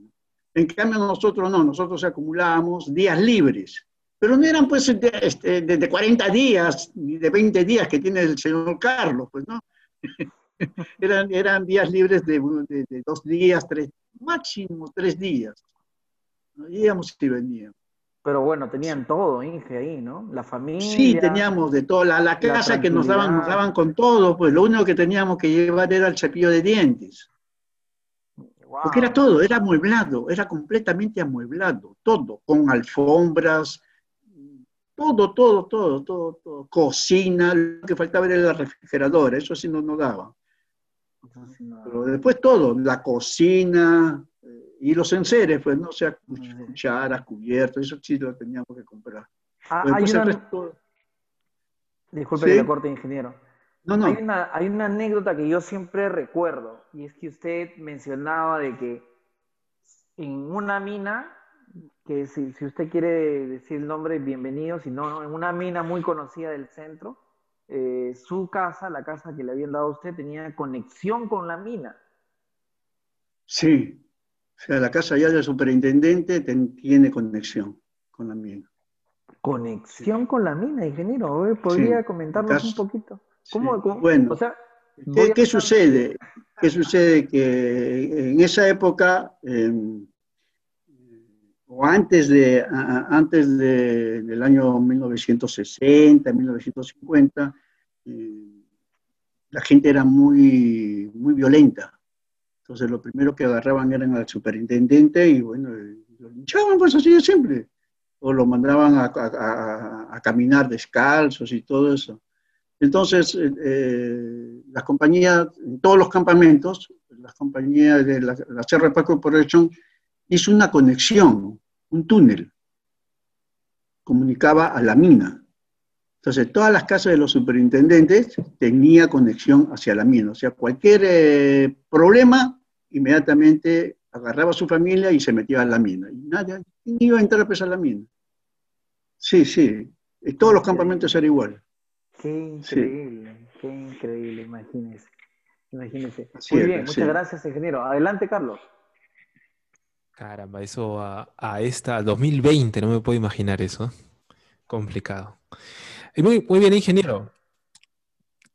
En cambio nosotros no, nosotros acumulábamos días libres, pero no eran pues de, este, de, de 40 días ni de 20 días que tiene el señor Carlos, pues no. (laughs) (laughs) eran, eran días libres de, de, de, dos días, tres, máximo tres días. ¿no? Íbamos y veníamos. Pero bueno, tenían todo, Inge, ahí, ¿no? La familia. Sí, teníamos de todo. La, la casa la que nos daban, nos daban con todo, pues lo único que teníamos que llevar era el cepillo de dientes. Wow. Porque era todo, era amueblado, era completamente amueblado, todo, con alfombras, todo, todo, todo, todo, todo. Cocina, lo que faltaba era la refrigeradora, eso sí no nos daba. Pero después todo, la cocina eh, y los enseres, pues, no o sea, cucharas, cubiertos, eso sí lo teníamos que comprar. Ah, hay una... resto... Disculpe ¿Sí? que le corte, ingeniero. No, no. Hay una, hay una anécdota que yo siempre recuerdo, y es que usted mencionaba de que en una mina, que si, si usted quiere decir el nombre, bienvenido, si no, en una mina muy conocida del centro, eh, su casa, la casa que le habían dado a usted, tenía conexión con la mina. Sí, o sea, la casa ya del superintendente ten, tiene conexión con la mina. ¿Conexión sí. con la mina, ingeniero? ¿Podría sí, comentarnos un poquito? ¿Cómo, sí. cómo? Bueno, o sea, ¿qué, ¿qué sucede? ¿Qué sucede? Que en esa época, eh, o antes, de, a, antes de, del año 1960, 1950, eh, la gente era muy, muy violenta. Entonces lo primero que agarraban eran al superintendente y bueno, lo linchaban pues así de siempre. O lo mandaban a, caminar descalzos y todo eso. Entonces, eh, las compañías, en todos los campamentos, las compañías de la, la Paco Corporation hizo una conexión, un túnel, comunicaba a la mina. Entonces, todas las casas de los superintendentes tenía conexión hacia la mina. O sea, cualquier eh, problema, inmediatamente agarraba a su familia y se metía a la mina. Y nadie iba a entrar a pesar la mina. Sí, sí. En todos los campamentos era igual. Qué increíble, sí. qué increíble, imagínese. Imagínese. Así Muy bien, muchas sí. gracias, ingeniero. Adelante, Carlos. Caramba, eso a, a esta 2020, no me puedo imaginar eso. Complicado. Muy, muy, bien, ingeniero.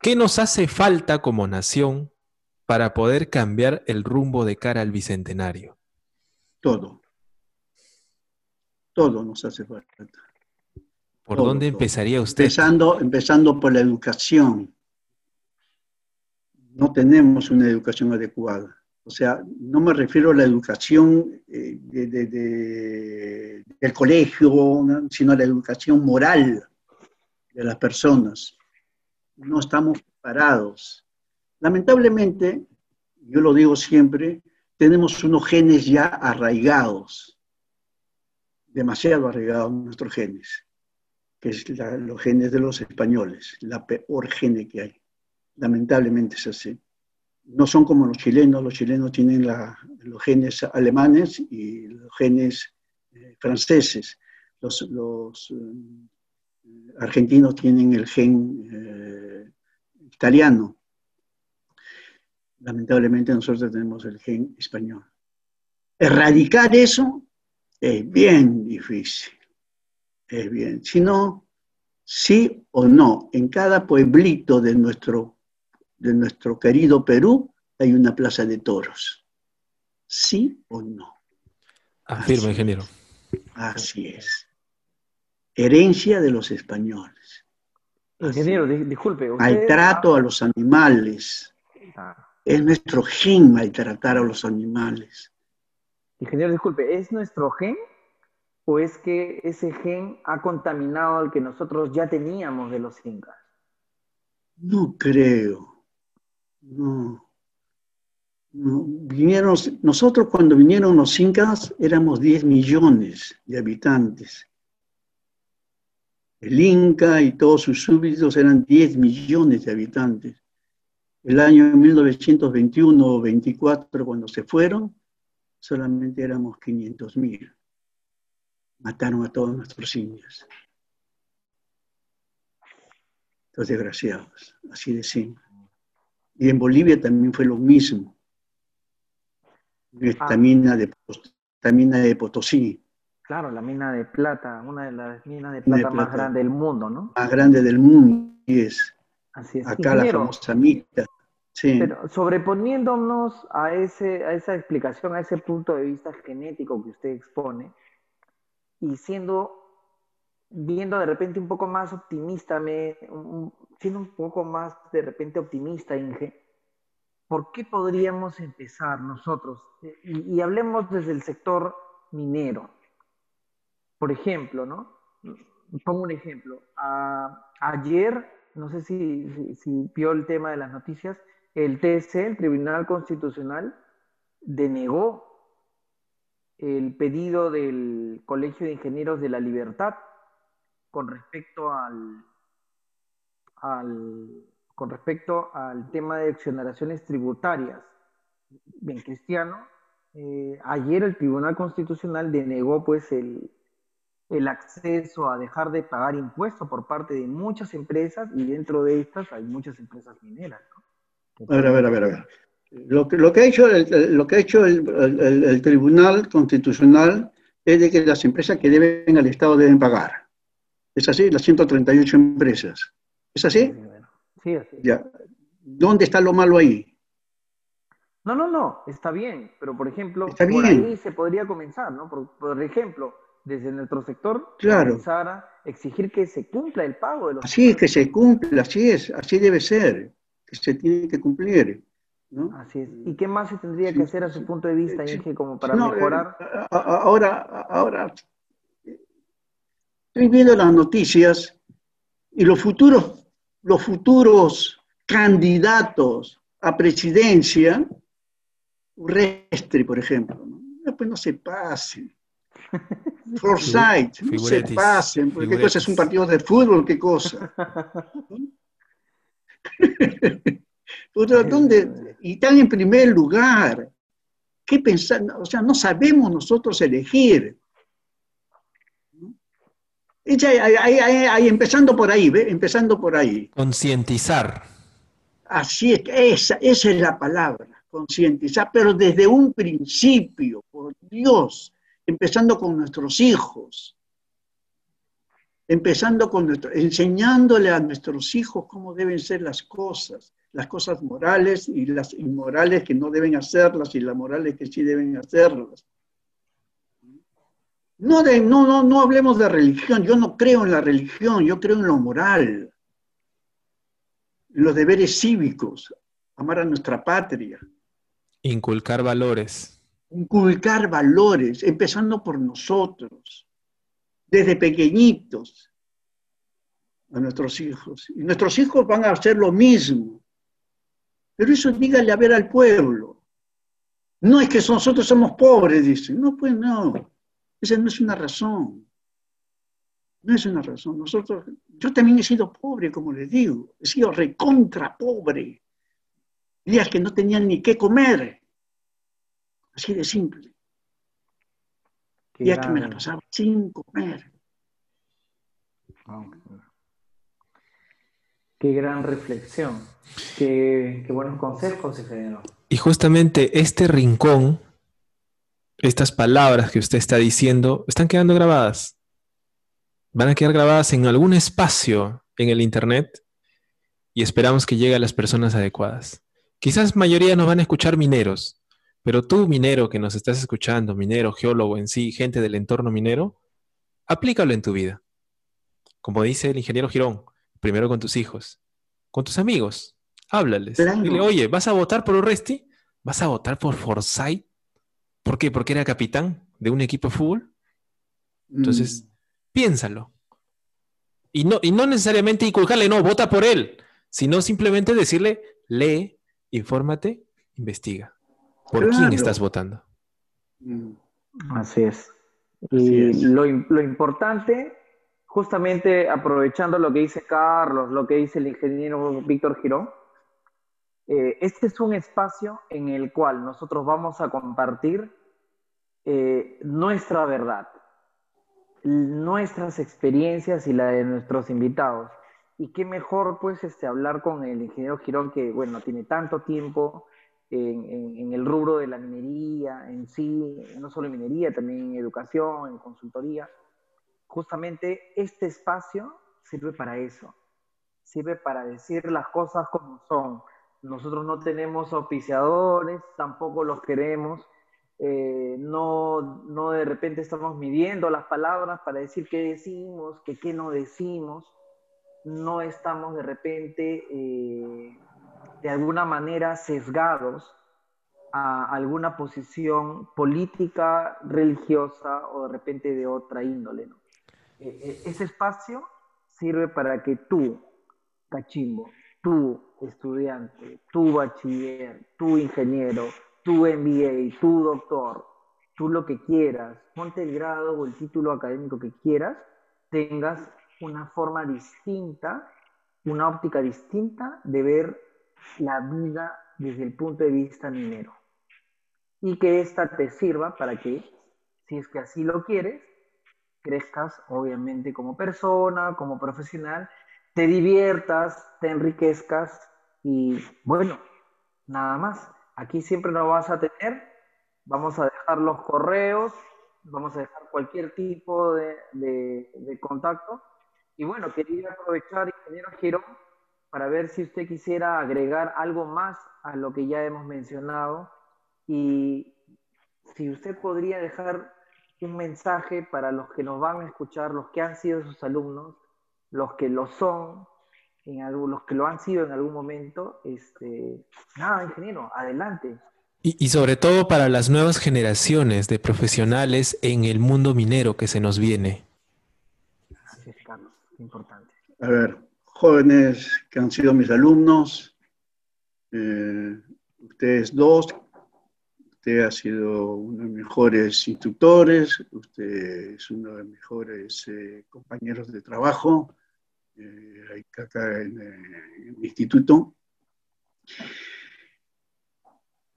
¿Qué nos hace falta como nación para poder cambiar el rumbo de cara al bicentenario? Todo. Todo nos hace falta. ¿Por todo, dónde empezaría usted? Empezando, empezando por la educación. No tenemos una educación adecuada. O sea, no me refiero a la educación eh, de, de, de, del colegio, sino a la educación moral de las personas. No estamos preparados. Lamentablemente, yo lo digo siempre, tenemos unos genes ya arraigados, demasiado arraigados nuestros genes, que es la, los genes de los españoles, la peor gene que hay. Lamentablemente es así. No son como los chilenos, los chilenos tienen la, los genes alemanes y los genes eh, franceses. Los, eh, argentinos tienen el gen eh, italiano. Lamentablemente nosotros tenemos el gen español. Erradicar eso es bien difícil. Es bien. Si no, sí o no, en cada pueblito de nuestro, de nuestro querido Perú hay una plaza de toros. ¿Sí o no? Afirma, Así ingeniero. Así es. Herencia de los españoles. Ingeniero, di- disculpe. usted- Maltrato a los animales. Ah, Es nuestro gen maltratar a los animales. Ingeniero, disculpe, ¿es nuestro gen o es que ese gen ha contaminado al que nosotros ya teníamos de los incas? No creo. No. No. Vinieron, nosotros cuando vinieron los incas éramos 10 millones de habitantes. El Inca y todos sus súbditos eran 10 millones de habitantes. El año 1921 o 24, cuando se fueron, solamente éramos 500 mil. Mataron a todos nuestros indios. Los desgraciados, así de simple. Y en Bolivia también fue lo mismo. Esta Ah. de, esta mina de Potosí, Claro, la mina de plata, una de las minas de plata más grandes del mundo, ¿no? más grande del mundo, y es Así es. acá la famosa mita. Sí. pero sobreponiéndonos a ese, a esa explicación, a ese punto de vista genético que usted expone, y siendo, viendo de repente un poco más optimista, me, un- siendo un poco más de repente optimista, Inge, ¿por qué podríamos empezar nosotros? Y, y hablemos desde el sector minero. Por ejemplo, ¿no? Pongo un ejemplo. Ayer, no sé si, si, vio el tema de las noticias, el TC, el Tribunal Constitucional, denegó el pedido del Colegio de Ingenieros de la Libertad con respecto al, al- con respecto al tema de exoneraciones tributarias. Bien, Cristiano, eh, ayer el Tribunal Constitucional denegó pues el, el acceso a dejar de pagar impuestos por parte de muchas empresas y dentro de estas hay muchas empresas mineras. ¿no? A ver, a ver, a ver, a ver. Lo que, lo que ha hecho, el, lo que ha hecho el, el- el Tribunal Constitucional es de que las empresas que deben al Estado deben pagar. ¿Es así? Las 138 empresas. ¿Es así? Sí, así. Ya. ¿Dónde está lo malo ahí? No, no, no, está bien, pero por ejemplo, Está por bien. ahí se podría comenzar, ¿no? Por, por ejemplo, desde nuestro sector, Claro. comenzar a exigir que se cumpla el pago de los Así es que se cumple, así es, así debe ser, que se tiene que cumplir. ¿no? Así es. ¿Y qué más se tendría Sí, que hacer a su punto de vista, Sí. Inge, como para No, eh, mejorar? a- ahora, ahora, estoy viendo las noticias y los futuros, los futuros candidatos a presidencia, Urrestri, por ejemplo, ¿no? No, pues no se pasen. (laughs) Forsyth, no se pasen, porque qué cosa es un partido de fútbol, qué cosa. (laughs) ¿dónde? Y están en primer lugar. ¿Qué pensar? O sea, no sabemos nosotros elegir. ahí- ahí- ahí- ahí, empezando por ahí, ¿ve? Empezando por ahí. Concientizar. Así es, esa es la palabra, concientizar, pero desde un principio, por Dios, empezando con nuestros hijos, empezando con nuestro, enseñándole a nuestros hijos cómo deben ser las cosas, las cosas morales y las inmorales que no deben hacerlas y las morales que sí deben hacerlas. No, de, no, no, no hablemos de religión, yo no creo en la religión, yo creo en lo moral los deberes cívicos, amar a nuestra patria, Inculcar valores. Inculcar valores, empezando por nosotros, desde pequeñitos, a nuestros hijos. Y nuestros hijos van a hacer lo mismo. Pero eso dígale a ver al pueblo. No es que nosotros somos pobres, dicen. No, pues no. Esa no es una razón. No es una razón. Nosotros, yo también he sido pobre, como les digo. He sido recontra pobre. Días que no tenían ni qué comer. Así de simple. Qué Días que me la pasaba sin comer. Qué gran reflexión. Qué, qué buenos consejos, ingeniero. Y justamente este rincón, estas palabras que usted está diciendo, están quedando grabadas. van a quedar grabadas en algún espacio en el Internet y esperamos que llegue a las personas adecuadas. Quizás mayoría nos van a escuchar mineros, pero tú, minero que nos estás escuchando, minero, geólogo en sí, gente del entorno minero, aplícalo en tu vida. Como dice el ingeniero Girón, primero con tus hijos, con tus amigos, háblales. Dile, oye, ¿vas a votar por Urresti? ¿Vas a votar por Forsyth? ¿Por qué? ¿Porque era capitán de un equipo de fútbol? Entonces, mm. piénsalo. Y no, y no necesariamente inculcarle, no, vota por él, sino simplemente decirle, lee, infórmate, investiga. ¿Por quién estás votando? Mm. Así es. Y Lo, lo, importante, justamente aprovechando lo que dice Carlos, lo que dice el ingeniero Víctor Girón, eh, este es un espacio en el cual nosotros vamos a compartir eh, nuestra verdad, nuestras experiencias y la de nuestros invitados. Y qué mejor, pues, este, hablar con el ingeniero Girón, que, bueno, tiene tanto tiempo en, el rubro de la minería en sí, no solo en minería, también en educación, en consultoría. Justamente este espacio sirve para eso, sirve para decir las cosas como son. Nosotros no tenemos auspiciadores, tampoco los queremos. Eh, no, no de repente estamos midiendo las palabras para decir qué decimos, que qué no decimos. No estamos de repente eh, de alguna manera sesgados a alguna posición política, religiosa o de repente de otra índole. E, e, ese espacio sirve para que tú, cachimbo, tú, estudiante, tú, bachiller, tú, ingeniero, tú, MBA, tú, doctor, tú lo que quieras, ponte el grado o el título académico que quieras, tengas una forma distinta, una óptica distinta de ver la vida desde el punto de vista minero. Y que esta te sirva para que, si es que así lo quieres, crezcas obviamente como persona, como profesional, te diviertas, te enriquezcas y bueno, nada más. Aquí siempre nos vas a tener, vamos a dejar los correos, vamos a dejar cualquier tipo de, de contacto. Y bueno, quería aprovechar, ingeniero Girón, para ver si usted quisiera agregar algo más a lo que ya hemos mencionado y si usted podría dejar un mensaje para los que nos van a escuchar, los que han sido sus alumnos, los que lo son, en algún, los que lo han sido en algún momento, este, nada, ingeniero, adelante. Y, y, sobre todo para las nuevas generaciones de profesionales en el mundo minero que se nos viene. Gracias, Carlos, importante. A ver, jóvenes que han sido mis alumnos, eh, ustedes dos, usted ha sido uno de los mejores instructores, usted es uno de los mejores eh, compañeros de trabajo eh, acá en, en, el instituto.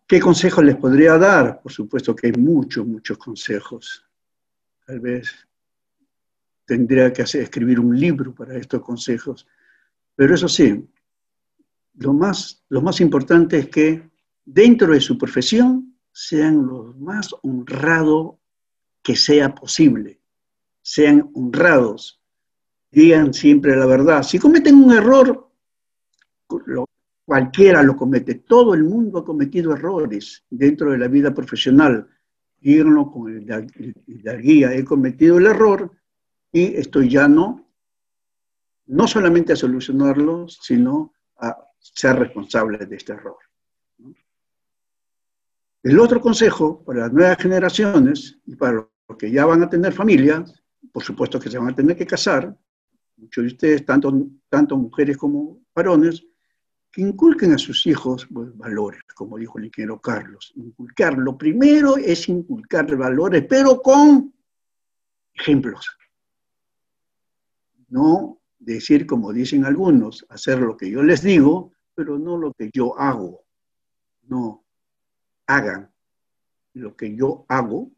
¿Qué consejos les podría dar? Por supuesto que hay muchos, muchos consejos. Tal vez tendría que hacer, escribir un libro para estos consejos pero eso sí, lo más, lo más importante es que dentro de su profesión sean lo más honrados que sea posible. Sean honrados. Digan siempre la verdad. Si cometen un error, cualquiera lo comete. Todo el mundo ha cometido errores dentro de la vida profesional. Díganlo con el, el guía. He cometido el error y estoy llano no solamente a solucionarlo, sino a ser responsable de este error. El otro consejo para las nuevas generaciones y para los que ya van a tener familias, por supuesto que se van a tener que casar, muchos de ustedes, tanto, tanto mujeres como varones, que inculquen a sus hijos pues, valores, como dijo el ingeniero Carlos. Inculcar, lo primero es inculcar valores, pero con ejemplos. No decir, como dicen algunos, hacer lo que yo les digo, pero no lo que yo hago. No, hagan lo que yo hago,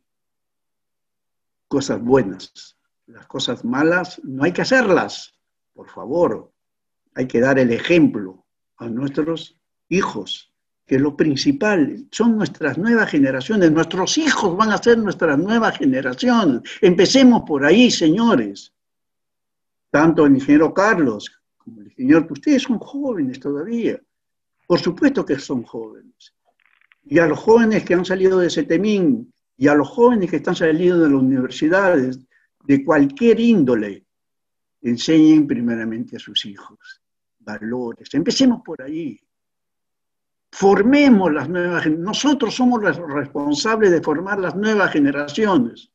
cosas buenas. Las cosas malas no hay que hacerlas, por favor. Hay que dar el ejemplo a nuestros hijos, que lo principal son nuestras nuevas generaciones. Nuestros hijos van a ser nuestra nueva generación. Empecemos por ahí, señores. Tanto el ingeniero Carlos como el ingeniero, ustedes son jóvenes todavía. Por supuesto que son jóvenes. Y a los jóvenes que han salido de Setemín y a los jóvenes que están saliendo de las universidades, de cualquier índole, enseñen primeramente a sus hijos valores. Empecemos por ahí. Formemos las nuevas Nosotros somos los responsables de formar las nuevas generaciones.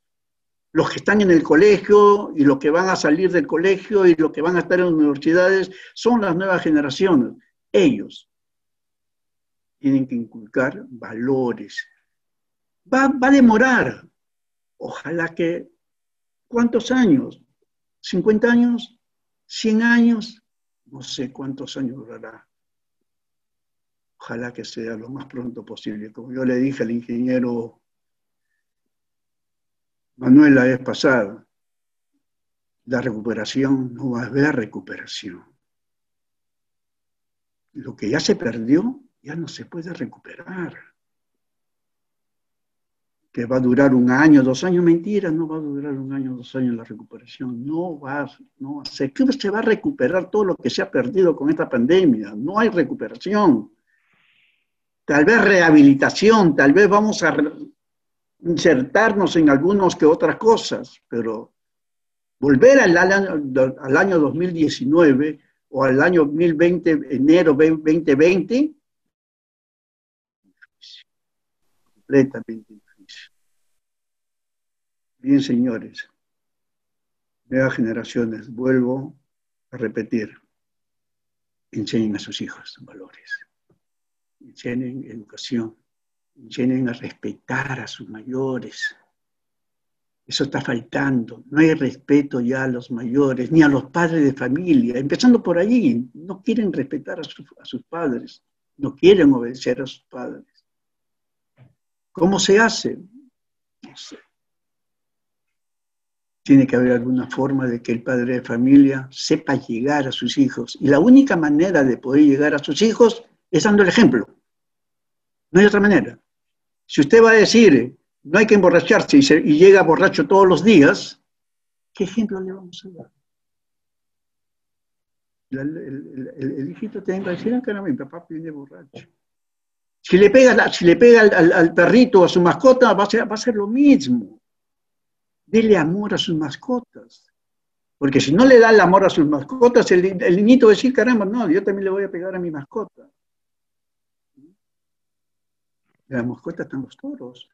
Los que están en el colegio y los que van a salir del colegio y los que van a estar en universidades son las nuevas generaciones. Ellos tienen que inculcar valores. Va, va a demorar. Ojalá que, ¿cuántos años? ¿50 años? ¿100 años? No sé cuántos años durará. Ojalá que sea lo más pronto posible. Como yo le dije al ingeniero Manuel la vez pasada, la recuperación no va a haber recuperación. Lo que ya se perdió ya no se puede recuperar que va a durar un año, dos años, mentira, no va a durar un año, dos años la recuperación, no va, no se, se va a recuperar todo lo que se ha perdido con esta pandemia, no hay recuperación. Tal vez rehabilitación, tal vez vamos a insertarnos en algunos que otras cosas, pero volver al año, al año 2019 o al año 2020, enero 2020, completamente Bien, señores, nuevas generaciones, vuelvo a repetir, enseñen a sus hijos valores, enseñen educación, enseñen a respetar a sus mayores. Eso está faltando. No hay respeto ya a los mayores, ni a los padres de familia. Empezando por allí, no quieren respetar a, a sus padres, no quieren obedecer a sus padres. ¿Cómo se hace? No sé tiene que haber alguna forma de que el padre de familia sepa llegar a sus hijos. Y la única manera de poder llegar a sus hijos es dando el ejemplo. No hay otra manera. Si usted va a decir, no hay que emborracharse y, llega borracho todos los días, ¿qué ejemplo le vamos a dar? El, hijito tiene que decir, ah, mi papá viene borracho. Si le pega, si le pega al, al, perrito o a su mascota, va a, ser, va a ser lo mismo dele amor a sus mascotas. Porque si no le da el amor a sus mascotas, el, niñito va a decir, caramba, no, yo también le voy a pegar a mi mascota. La mascota están los toros,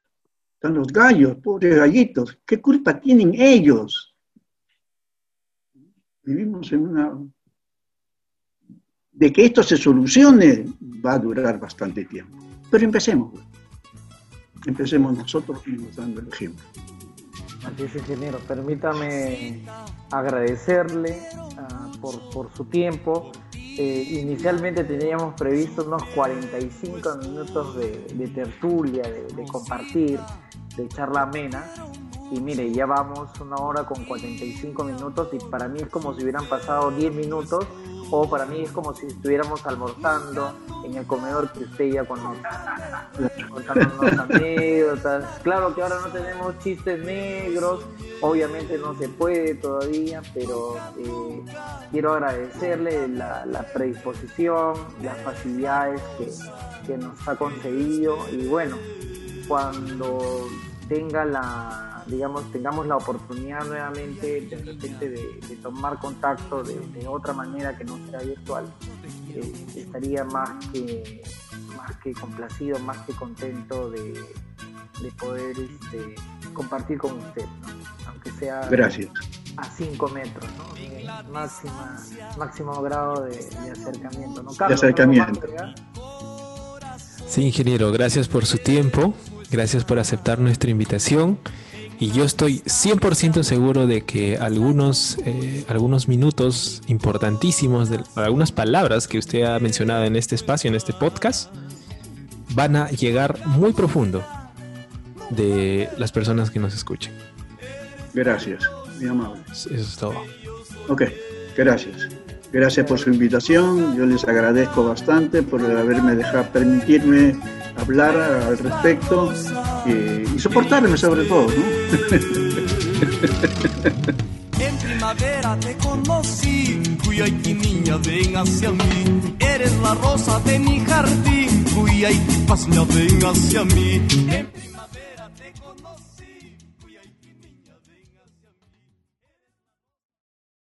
están los gallos, pobres gallitos. ¿Qué culpa tienen ellos? Vivimos en una... De que esto se solucione va a durar bastante tiempo. Pero empecemos. Empecemos nosotros mismos dando el ejemplo. Así es, ingeniero. Permítame agradecerle ah, por, su tiempo. Eh, inicialmente teníamos previsto unos 45 minutos de, tertulia, de, compartir, de charla amena. Y mire, ya vamos una hora con 45 minutos y para mí es como si hubieran pasado 10 minutos o para mí es como si estuviéramos almorzando en el comedor que usted ya conoce. Anécdotas. Claro que ahora no tenemos chistes negros, obviamente no se puede todavía, pero eh, quiero agradecerle la, predisposición, las facilidades que, que nos ha concedido y bueno, cuando tenga la digamos, tengamos la oportunidad nuevamente de repente de, tomar contacto de, otra manera que no sea virtual, eh, estaría más que, más que complacido, más que contento de, poder este, compartir con usted, aunque sea Gracias. a 5 metros, ¿no? Máxima, máximo grado de, acercamiento. ¿no? de acercamiento. Sí, ingeniero, gracias por su tiempo, gracias por aceptar nuestra invitación y yo estoy 100% seguro de que algunos, eh, algunos minutos importantísimos, de, algunas palabras que usted ha mencionado en este espacio, en este podcast, van a llegar muy profundo de las personas que nos escuchen. Gracias, mi amable. Eso es todo. Ok, gracias. Gracias por su invitación. Yo les agradezco bastante por haberme dejado permitirme hablar al respecto y, y soportarme sobre todo, ¿no? (laughs) En primavera te conocí, Cuyaiki niña, ven hacia mí. Eres la rosa de mi jardín, Cuyaiki, pasña, ven hacia mí. En